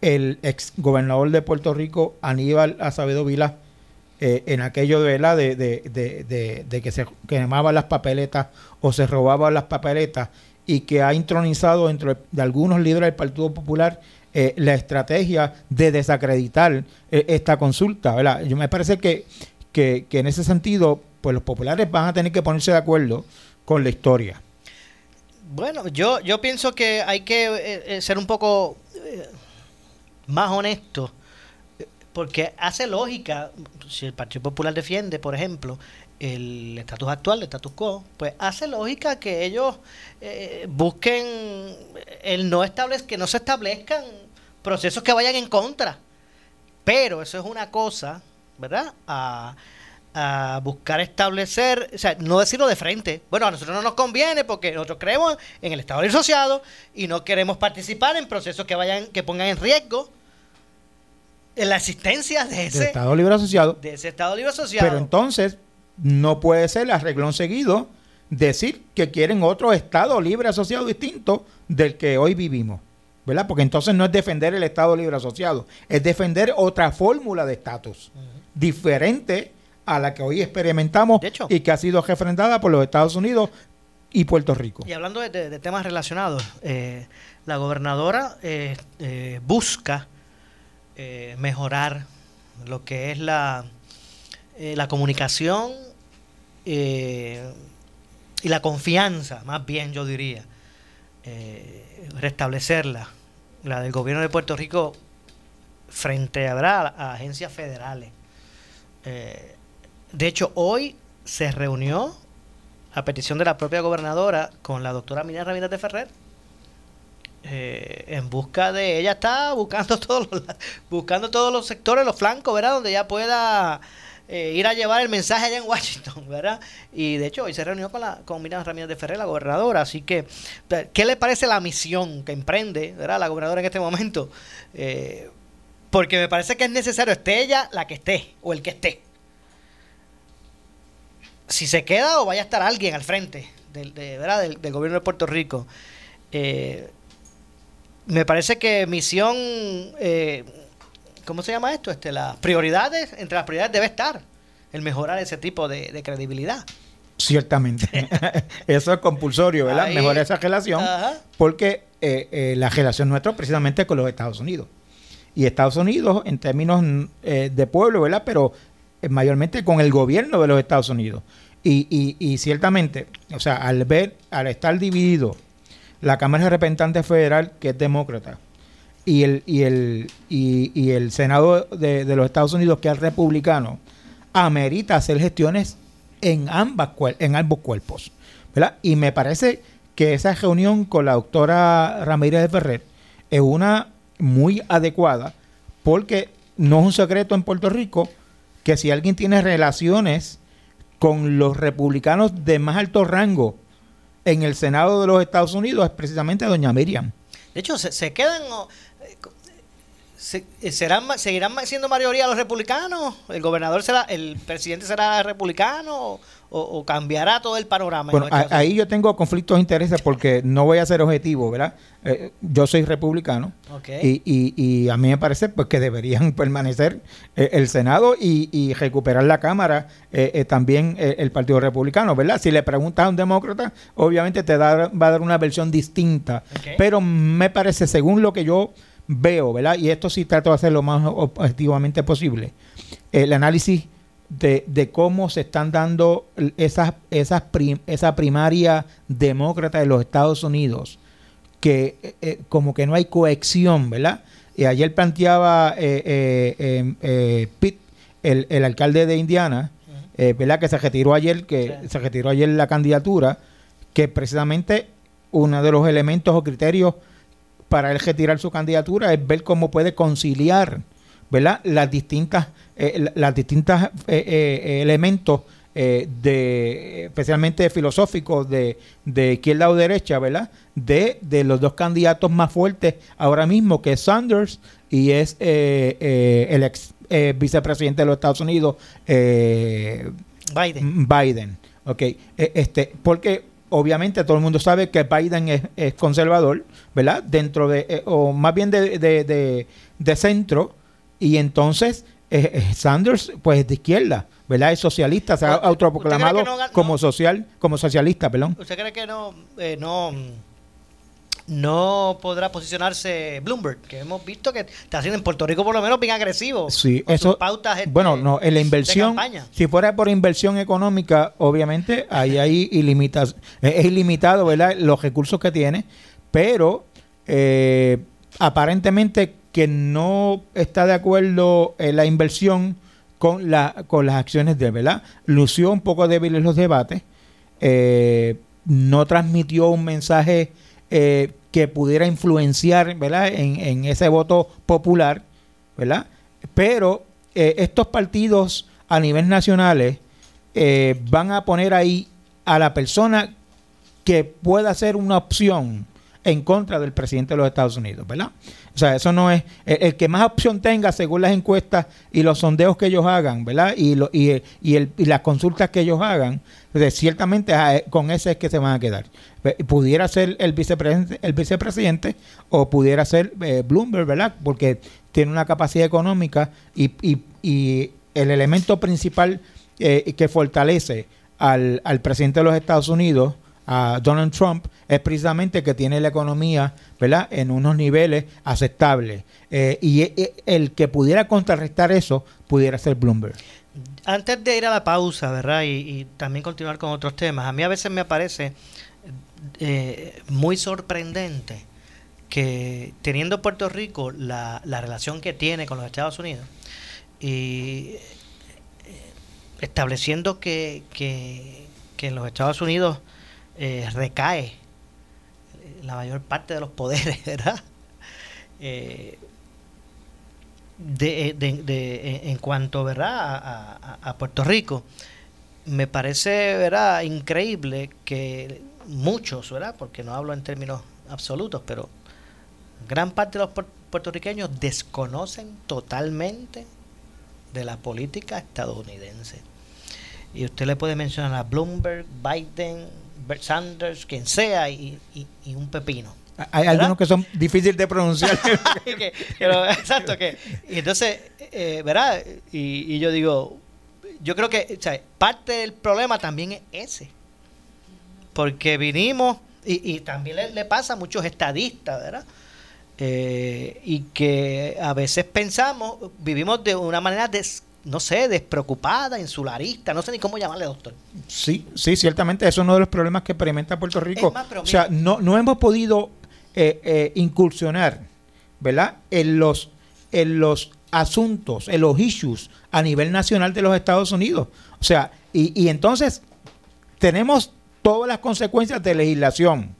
el ex gobernador de Puerto Rico, Aníbal Acevedo Vila, en aquello ¿verdad? De, de, de- de que se quemaban las papeletas o se robaban las papeletas y que ha intronizado dentro de algunos líderes del Partido Popular eh, la estrategia de desacreditar eh, esta consulta. ¿verdad? Yo me parece que, que, en ese sentido, pues los populares van a tener que ponerse de acuerdo con la historia. Bueno, yo, yo pienso que hay que eh, ser un poco más honesto, porque hace lógica, si el Partido Popular defiende, por ejemplo, el estatus actual, el status quo, pues hace lógica que ellos eh, busquen el no establez que no se establezcan procesos que vayan en contra. Pero eso es una cosa, ¿verdad? A, a buscar establecer, o sea, no decirlo de frente. Bueno, a nosotros no nos conviene porque nosotros creemos en el Estado Libre Asociado y no queremos participar en procesos que vayan, que pongan en riesgo en la existencia de ese, Estado Libre Asociado. de ese Estado Libre Asociado. Pero entonces no puede ser a reglón seguido decir que quieren otro Estado libre asociado distinto del que hoy vivimos. ¿Verdad? Porque entonces no es defender el Estado libre asociado, es defender otra fórmula de estatus diferente a la que hoy experimentamos y que ha sido refrendada por los Estados Unidos y Puerto Rico. Y hablando de, de- de temas relacionados, eh, la gobernadora eh, eh, busca eh, mejorar lo que es la, eh, la comunicación eh, y la confianza, más bien yo diría, eh, restablecerla, la del gobierno de Puerto Rico frente a agencias federales. Eh, de hecho, hoy se reunió a petición de la propia gobernadora con la doctora Miriam Ramírez de Ferrer eh, en busca de ella está buscando todos los buscando todos los sectores los flancos verdad donde ella pueda eh, ir a llevar el mensaje allá en Washington verdad y de hecho hoy se reunió con la con Miriam Ramírez de Ferrer la gobernadora así que qué le parece la misión que emprende verdad la gobernadora en este momento Eh, Porque me parece que es necesario, esté ella la que esté, o el que esté. Si se queda o vaya a estar alguien al frente del, de- ¿verdad? del, gobierno de Puerto Rico. eh, me parece que misión, eh, ¿cómo se llama esto? Este, las prioridades, entre las prioridades debe estar el mejorar ese tipo de, de credibilidad. Ciertamente. Eso es compulsorio, ¿verdad? Ahí- Mejorar esa relación. Ajá. Porque eh, eh, la relación nuestra es precisamente con los Estados Unidos. Y Estados Unidos, en términos mm, eh, de pueblo, ¿verdad? Pero mayormente con el gobierno de los Estados Unidos. Y, y, y ciertamente, o sea, al ver, al estar dividido la Cámara de Representantes Federal, que es demócrata, y el, y el, y, y el Senado de, los Estados Unidos, que es republicano, amerita hacer gestiones en, ambas, en ambos cuerpos. ¿verdad? Y me parece que esa reunión con la doctora Ramírez de Ferrer es una muy adecuada porque no es un secreto en Puerto Rico que si alguien tiene relaciones con los republicanos de más alto rango en el Senado de los Estados Unidos es precisamente doña Miriam. De hecho, se, se quedan. Eh, se- serán, ¿Seguirán siendo mayoría los republicanos? ¿El gobernador será, el presidente será republicano? ¿O, o cambiará todo el panorama? en Bueno, a- ahí yo tengo conflictos de intereses porque no voy a ser objetivo, ¿verdad? Eh, yo soy republicano y, y- y a mí me parece pues que deberían permanecer eh, el Senado y, y recuperar la Cámara eh, también el Partido Republicano, ¿verdad? Si le preguntas a un demócrata, obviamente te da- va a dar una versión distinta, pero me parece, según lo que yo veo, ¿verdad? Y esto sí trato de hacer lo más objetivamente posible, el análisis de, de cómo se están dando esas, esas prim- esa primaria demócrata de los Estados Unidos, que eh, eh, como que no hay cohesión, ¿verdad? Y ayer planteaba eh, eh, eh, Pitt, el, el alcalde de Indiana, eh, ¿verdad? Que se retiró ayer, que se retiró ayer la candidatura, que precisamente uno de los elementos o criterios para él retirar su candidatura es ver cómo puede conciliar ¿verdad? las distintas eh, la- las distintas eh, eh, elementos eh, de especialmente filosóficos de, de izquierda o derecha verdad de, de los dos candidatos más fuertes ahora mismo que es Sanders y es el ex vicepresidente de los Estados Unidos eh, Biden. Biden ok Eh, este porque obviamente todo el mundo sabe que Biden es, es conservador verdad dentro de eh, o más bien de, de, de- de centro y entonces eh, eh, Sanders pues es de izquierda verdad es socialista se ha autoproclamado que no gan- como social como socialista perdón ¿Usted cree que no, eh, no, no podrá posicionarse Bloomberg? Que hemos visto que está haciendo en Puerto Rico por lo menos bien agresivo. Sí, con sus eso. pautas, este, bueno, no, en la inversión, si fuera por inversión económica, obviamente ahí hay ilimitas, es ilimitado, ¿verdad? Los recursos que tiene, pero eh, aparentemente que no está de acuerdo en la inversión con la con las acciones de ¿verdad? Lució un poco débil en los debates, eh, no transmitió un mensaje eh, que pudiera influenciar, ¿verdad? En, en ese voto popular, ¿verdad? Pero eh, estos partidos a nivel nacionales eh, van a poner ahí a la persona que pueda ser una opción en contra del presidente de los Estados Unidos, ¿verdad? O sea, eso no es el, que más opción tenga según las encuestas y los sondeos que ellos hagan, ¿verdad? Y, lo, y, y, el- y las consultas que ellos hagan, pues, ciertamente ah, eh, con ese es que se van a quedar. Pudiera ser el vicepresidente, el vicepresidente o pudiera ser eh, Bloomberg, ¿verdad? Porque tiene una capacidad económica y, y- y el elemento principal eh, que fortalece al, al presidente de los Estados Unidos, a Donald Trump, es precisamente que tiene la economía, ¿verdad?, en unos niveles aceptables. Eh, y e- e- el que pudiera contrarrestar eso pudiera ser Bloomberg. Antes de ir a la pausa, ¿verdad? Y, también continuar con otros temas, a mí a veces me parece eh, muy sorprendente que teniendo Puerto Rico la, la relación que tiene con los Estados Unidos y eh, estableciendo que, que, que en los Estados Unidos eh, recae la mayor parte de los poderes, ¿verdad? Eh, de, de- de- en cuanto verdad a, a- Puerto Rico me parece verdad increíble que muchos verdad porque no hablo en términos absolutos pero gran parte de los puer- puertorriqueños desconocen totalmente de la política estadounidense. Y usted le puede mencionar a Bloomberg, Biden, Bert Sanders, quien sea, y, y- y un pepino. Hay algunos que son difíciles de pronunciar. Que- pero, exacto, que. Y entonces, eh, ¿verdad? Y, y yo digo, yo creo que o sea, parte del problema también es ese. Porque vinimos, y, y también le, le pasa a muchos estadistas, ¿verdad? Eh, y que a veces pensamos, vivimos de una manera, des- no sé, despreocupada, insularista, no sé ni cómo llamarle, doctor. Sí, sí, ciertamente eso es uno de los problemas que experimenta Puerto Rico. Más, o sea, no, no hemos podido eh, eh, incursionar, ¿verdad? En los, en los asuntos, en los issues a nivel nacional de los Estados Unidos. O sea, y, y entonces tenemos todas las consecuencias de legislación,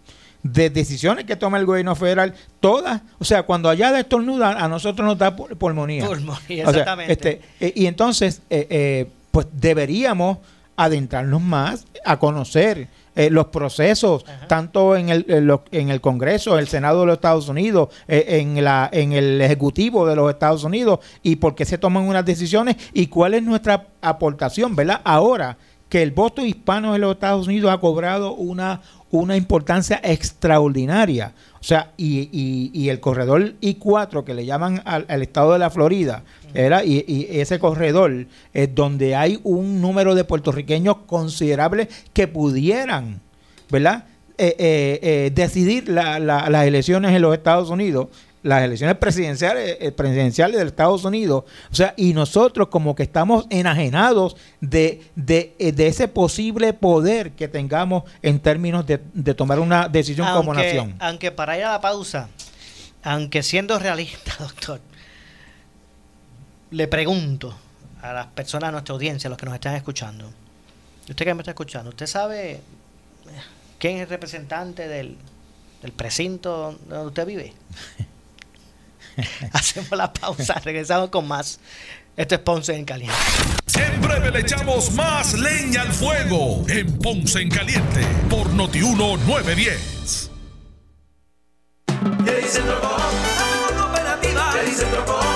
de decisiones que toma el gobierno federal, todas, o sea, cuando allá destornuda, a nosotros nos da pul- pulmonía. Pulmonía, O sea, exactamente. este, eh, y entonces, eh, eh, pues deberíamos adentrarnos más a conocer eh, los procesos, tanto en el, en, lo- en el Congreso, el Senado de los Estados Unidos, eh, en, la, en el Ejecutivo de los Estados Unidos, y por qué se toman unas decisiones y cuál es nuestra aportación, ¿verdad? Ahora que el voto hispano de los Estados Unidos ha cobrado una, una importancia extraordinaria. O sea, y, y- el corredor I4 que le llaman al, estado de la Florida, ¿verdad? Y, ese corredor es donde hay un número de puertorriqueños considerables que pudieran, ¿verdad? Eh, eh, eh, decidir la- la- las elecciones en los Estados Unidos, las elecciones presidenciales, eh, presidenciales de Estados Unidos, o sea, y nosotros como que estamos enajenados de, de, eh, de ese posible poder que tengamos en términos de, de tomar una decisión como nación. Aunque para ir a la pausa, aunque siendo realista, doctor, le pregunto a las personas, a nuestra audiencia, a los que nos están escuchando, usted que me está escuchando, ¿usted sabe quién es el representante del, del precinto donde usted vive? Hacemos la pausa, regresamos con más. Esto es Ponce en Caliente. En breve le echamos más leña al fuego en Ponce en Caliente por Notiuno 910. ¿Qué dice Trocó? Cooperativa. ¿Qué dice Trocó?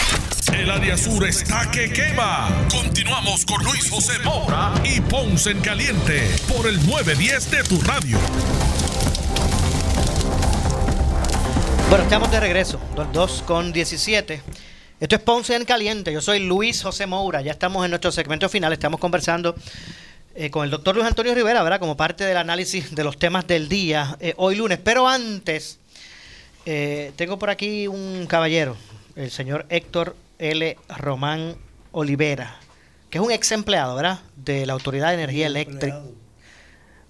El área sur está que quema. Continuamos con Luis José Moura y Ponce en Caliente por el 910 de tu radio. Bueno, estamos de regreso, 2 con 17. Esto es Ponce en Caliente. Yo soy Luis José Moura. Ya estamos en nuestro segmento final. Estamos conversando eh, con el doctor Luis Antonio Rivera, ¿verdad? Como parte del análisis de los temas del día, eh, hoy lunes. Pero antes, eh, tengo por aquí un caballero, el señor Héctor L. Román Olivera, que es un ex empleado, ¿verdad? De la Autoridad de Energía Eléctrica.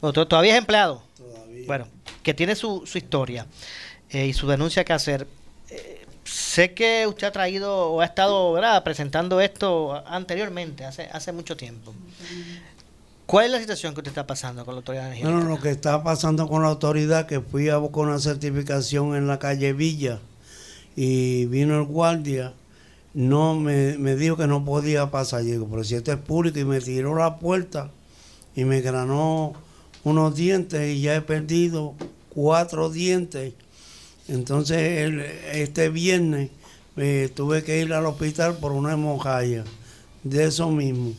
¿Todavía es empleado? Bueno, que tiene su, su historia eh, y su denuncia que hacer. Eh, sé que usted ha traído o ha estado ¿verdad? presentando esto anteriormente, hace, hace mucho tiempo. ¿Cuál es la situación que usted está pasando con la Autoridad de Energía Bueno, lo que está pasando con la autoridad, que fui a buscar una certificación en la calle Villa y vino el guardia, no me, me dijo que no podía pasar. Yo digo, pero si esto es público y me tiró la puerta y me granó unos dientes y ya he perdido cuatro dientes. Entonces el- este viernes eh, tuve que ir al hospital por una hemorragia de eso mismo.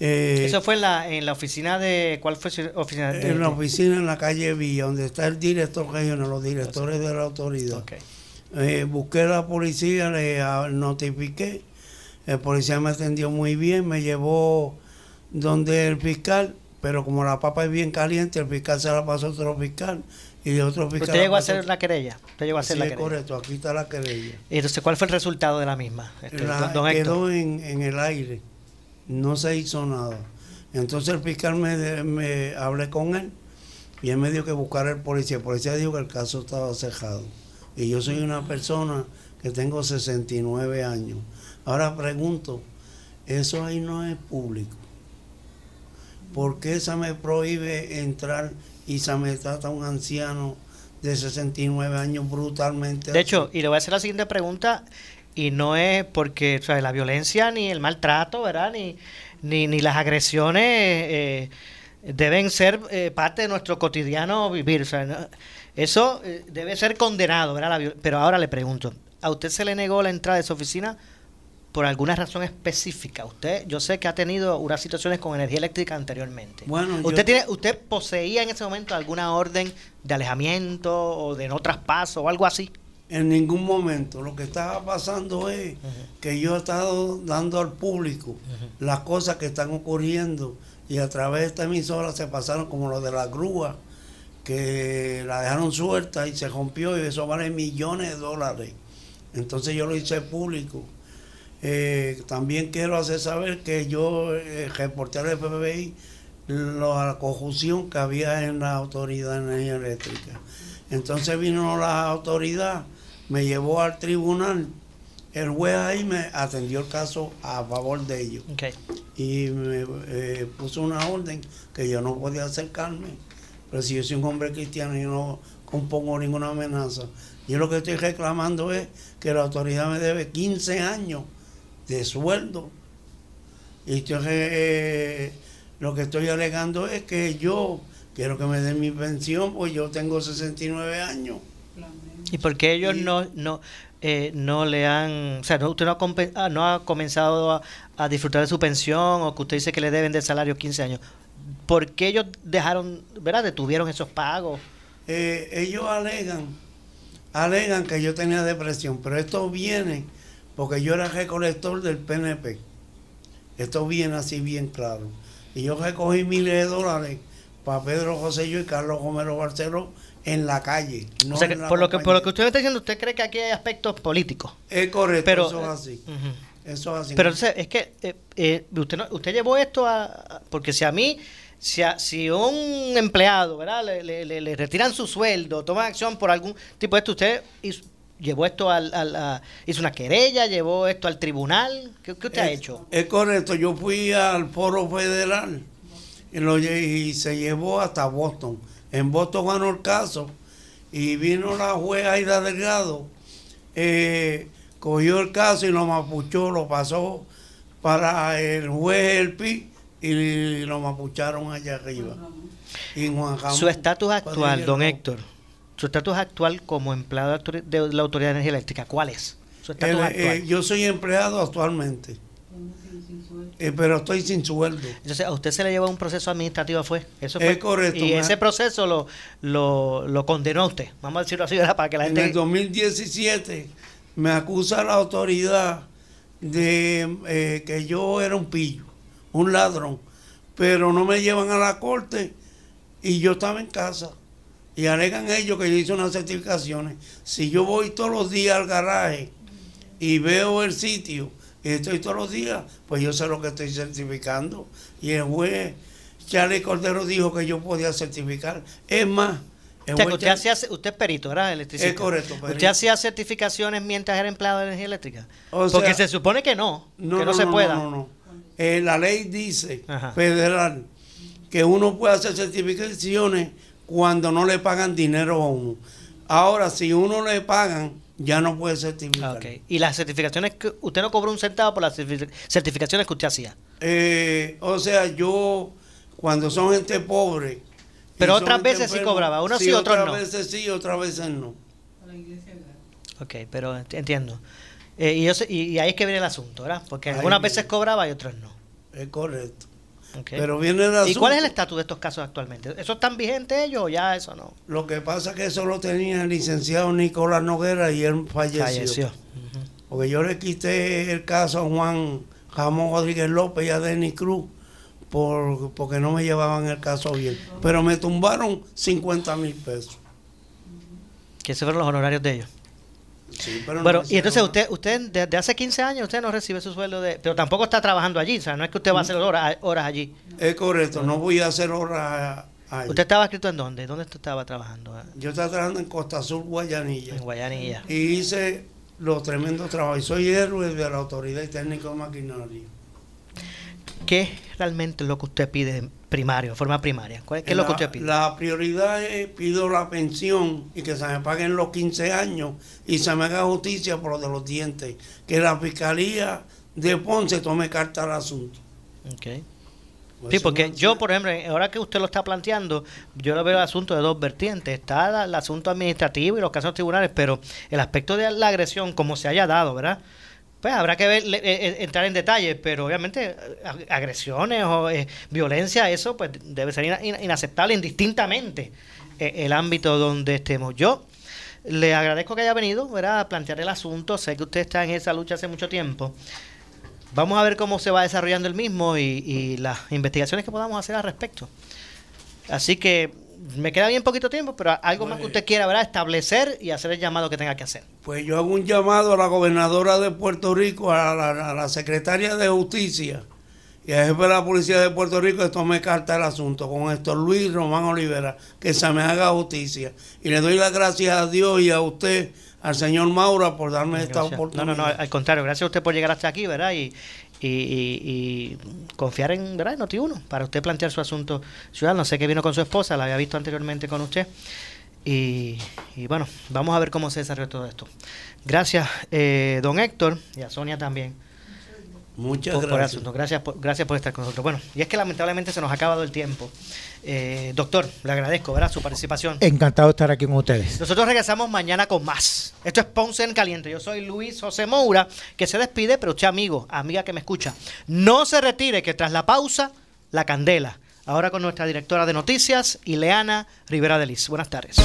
Eh, Eso fue en la, en la oficina de... ¿Cuál fue su oficina? De, en la oficina en la calle Villa, donde está el director regional, los directores de la autoridad. Eh, busqué a la policía, le notifiqué El policía me atendió muy bien, me llevó donde el fiscal, pero como la papa es bien caliente, el fiscal se la pasó a otro fiscal y de otro fiscal. Usted llegó a hacer la querella. Usted llegó a hacer Sí, la querella. correcto, aquí está la querella. Y Entonces, ¿cuál fue el resultado de la misma? Este, La- don- quedó en, en el aire, no se hizo nada. Entonces el fiscal me, me hablé con él y él me dijo que buscara el policía. El policía dijo que el caso estaba cerrado. Y yo soy una persona que tengo 69 años. Ahora pregunto, eso ahí no es público. ¿Por qué se me prohíbe entrar y se me trata a un anciano de 69 años brutalmente? De hecho, y le voy a hacer la siguiente pregunta, y no es porque o sea, la violencia ni el maltrato, ¿verdad? Ni, ni, ni las agresiones eh, deben ser eh, parte de nuestro cotidiano vivir. o sea, no- eso eh, debe ser condenado, ¿verdad? La Pero ahora le pregunto, ¿a usted se le negó la entrada de su oficina por alguna razón específica? Usted, yo sé que ha tenido unas situaciones con energía eléctrica anteriormente. Bueno, yo- ¿Usted, tiene, ¿Usted poseía en ese momento alguna orden de alejamiento o de no traspaso o algo así? En ningún momento. Lo que estaba pasando es que yo he estado dando al público las cosas que están ocurriendo y a través de esta emisora se pasaron como lo de la grúa, que la dejaron suelta y se rompió y eso vale millones de dólares. Entonces yo lo hice público. Eh, también quiero hacer saber que yo eh, reporté al FBI la confusión que había en la autoridad de energía eléctrica. Entonces vino la autoridad, me llevó al tribunal, el juez ahí me atendió el caso a favor de ellos. Y me eh, puso una orden que yo no podía acercarme. Pero si yo soy un hombre cristiano y no compongo ninguna amenaza, yo lo que estoy reclamando es que la autoridad me debe 15 años de sueldo. Y estoy, eh, lo que estoy alegando es que yo quiero que me den mi pensión, pues yo tengo 69 años. ¿Y por qué ellos no, no, eh, no le han, o sea, no, usted no ha, ah, no ha comenzado a, a disfrutar de su pensión o que usted dice que le deben de salario 15 años? ¿Por qué ellos dejaron, verdad, detuvieron esos pagos? Eh, ellos alegan, alegan que yo tenía depresión, pero esto viene porque yo era recolector del PNP. Esto viene así bien claro. Y yo recogí miles de dólares para Pedro José yo y Carlos Romero Barceló en la calle. no o sea, que en la por, lo que, por lo compañía. que usted me está diciendo, usted cree que aquí hay aspectos políticos. Es correcto, Pero, eso es eh, así. ujú. Eso es así. Pero entonces, es que eh, eh, usted, no- usted llevó esto a, a- Porque si a mí, si a, si un empleado, ¿verdad? Le, le- le- le retiran su sueldo, toman acción por algún tipo de esto, usted hizo- llevó esto al, al- a- hizo una querella, llevó esto al tribunal. ¿Qué, qué usted ha hecho? Es correcto, yo fui al foro federal y, lo y se llevó hasta Boston. En Boston ganó el caso y vino la jueza Aida Delgado, eh, cogió el caso y lo mapuchó, lo pasó para el juez El Pi y lo mapucharon allá arriba. Y en Juan Ramón Su estatus actual, don. Héctor, su estatus actual como empleado de la Autoridad de Energía Eléctrica, ¿cuál es? Su estatus El- actual. eh, yo soy empleado actualmente, eh, pero estoy sin sueldo. Entonces, a usted se le llevó un proceso administrativo, ¿fue? Eso Es fue. correcto, Y ese proceso lo, lo, lo condenó a usted. Vamos a decirlo así, ¿verdad? Para que la En gente. el 2017 me acusa la autoridad de eh, que yo era un pillo, un ladrón, pero no me llevan a la corte y yo estaba en casa. Y alegan ellos que yo hice unas certificaciones. Si yo voy todos los días al garaje y veo el sitio y estoy todos los días, pues yo sé lo que estoy certificando. Y el juez Charlie Cordero dijo que yo podía certificar. Es más, O sea, que usted, hacía, usted es perito, ¿verdad? Electricista. Es correcto, perito. ¿Usted hacía certificaciones mientras era empleado de energía eléctrica? O Porque sea- se supone que no, que no, se pueda. No, no, Eh, la ley dice, Ajá. federal, que uno puede hacer certificaciones cuando no le pagan dinero a uno. Ahora, si uno le pagan, ya no puede certificar. Ok. Y las certificaciones que usted no cobró un centavo por las certific- certificaciones que usted hacía. Eh, o sea, yo, cuando son gente pobre. Y Pero otras veces sí cobraba, unos sí, otros otras no. veces sí, otras veces no. Ok, pero ent- entiendo. Eh, y, yo y, y ahí es que viene el asunto, ¿verdad? Porque Ahí algunas viene. veces cobraba y otras no. Es correcto. Ok. Pero viene el ¿Y asunto. cuál es el estatus de estos casos actualmente? ¿Eso están vigentes ellos o ya eso no? Lo que pasa es que eso lo tenía el licenciado Nicolás Noguera y él falleció. Falleció. Porque yo le quité el caso a Juan Ramón Rodríguez López y a Denis Cruz por, porque no me llevaban el caso bien. Pero me tumbaron 50 mil pesos. Que esos fueron los honorarios de ellos. Sí, pero no Bueno, me y entonces usted, usted desde hace 15 años usted no recibe su sueldo de... Pero tampoco está trabajando allí, o sea, no es que usted va a hacer horas, horas allí. Es correcto, no voy a hacer horas ahí. ¿Usted estaba escrito en dónde? ¿Dónde usted estaba trabajando? Yo estaba trabajando en Costa Sur, Guayanilla. En Guayanilla. Y hice los tremendos trabajos. Y soy héroe de la autoridad y técnico de maquinaria. ¿Qué es realmente lo que usted pide primario, de forma primaria? ¿Cuál- ¿Qué es lo que usted pide? La prioridad es pido la pensión y que se me paguen los 15 años y se me haga justicia por lo de los dientes. Que la fiscalía de Ponce tome carta al asunto. Ok. Pues Sí, porque yo, por ejemplo, ahora que usted lo está planteando, yo lo veo el asunto de dos vertientes. Está el asunto administrativo y los casos tribunales, pero el aspecto de la agresión, como se haya dado, ¿verdad? Pues habrá que ver, eh, eh, entrar en detalles, pero obviamente ag- agresiones o eh, violencia, eso pues debe ser ina- ina- inaceptable indistintamente eh, el ámbito donde estemos. Yo le agradezco que haya venido a plantear el asunto. Sé que usted está en esa lucha hace mucho tiempo. Vamos a ver cómo se va desarrollando el mismo y las investigaciones que podamos hacer al respecto. Así que me queda bien poquito tiempo, pero algo más que usted quiera ¿verdad? establecer y hacer el llamado que tenga que hacer. Pues yo hago un llamado a la gobernadora de Puerto Rico, a la, a la secretaria de Justicia y al jefe de la policía de Puerto Rico que tome carta del asunto con esto Luis Román Olivera, que se me haga justicia. Y le doy las gracias a Dios y a usted, al señor Maura, por darme esta Gracias. No, oportunidad. no, no, al contrario, gracias a usted por llegar hasta aquí, ¿verdad? Y, y, y- y confiar en, ¿verdad? en Noti1 para usted plantear su asunto ciudadano. Sé que vino con su esposa, la había visto anteriormente con usted. Y, y bueno, vamos a ver cómo se desarrolla todo esto. Gracias, eh, don Héctor, y a Sonia también. Muchas por, por gracias. asunto. Gracias por, gracias por estar con nosotros. Bueno, y es que lamentablemente se nos ha acabado el tiempo. Eh, doctor, le agradezco ¿verdad? su participación. Encantado de estar aquí con ustedes. Nosotros regresamos mañana con más. Esto es Ponce en Caliente. Yo soy Luis José Moura, que se despide, pero usted, amigo, amiga que me escucha, no se retire, que tras la pausa, la candela. Ahora con nuestra directora de noticias, Ileana Rivera de Liz. Buenas tardes.